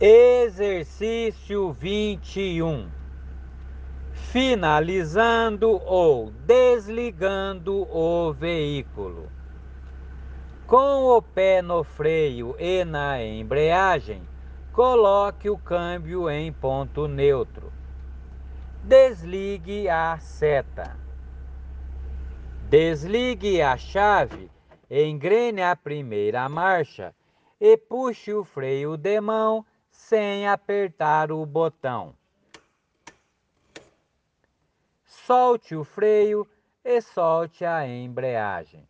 Exercício 21. Finalizando ou desligando o veículo. Com o pé no freio e na embreagem, coloque o câmbio em ponto neutro. Desligue a seta. Desligue a chave, engrene a primeira marcha e puxe o freio de mão sem apertar o botão. Solte o freio e solte a embreagem.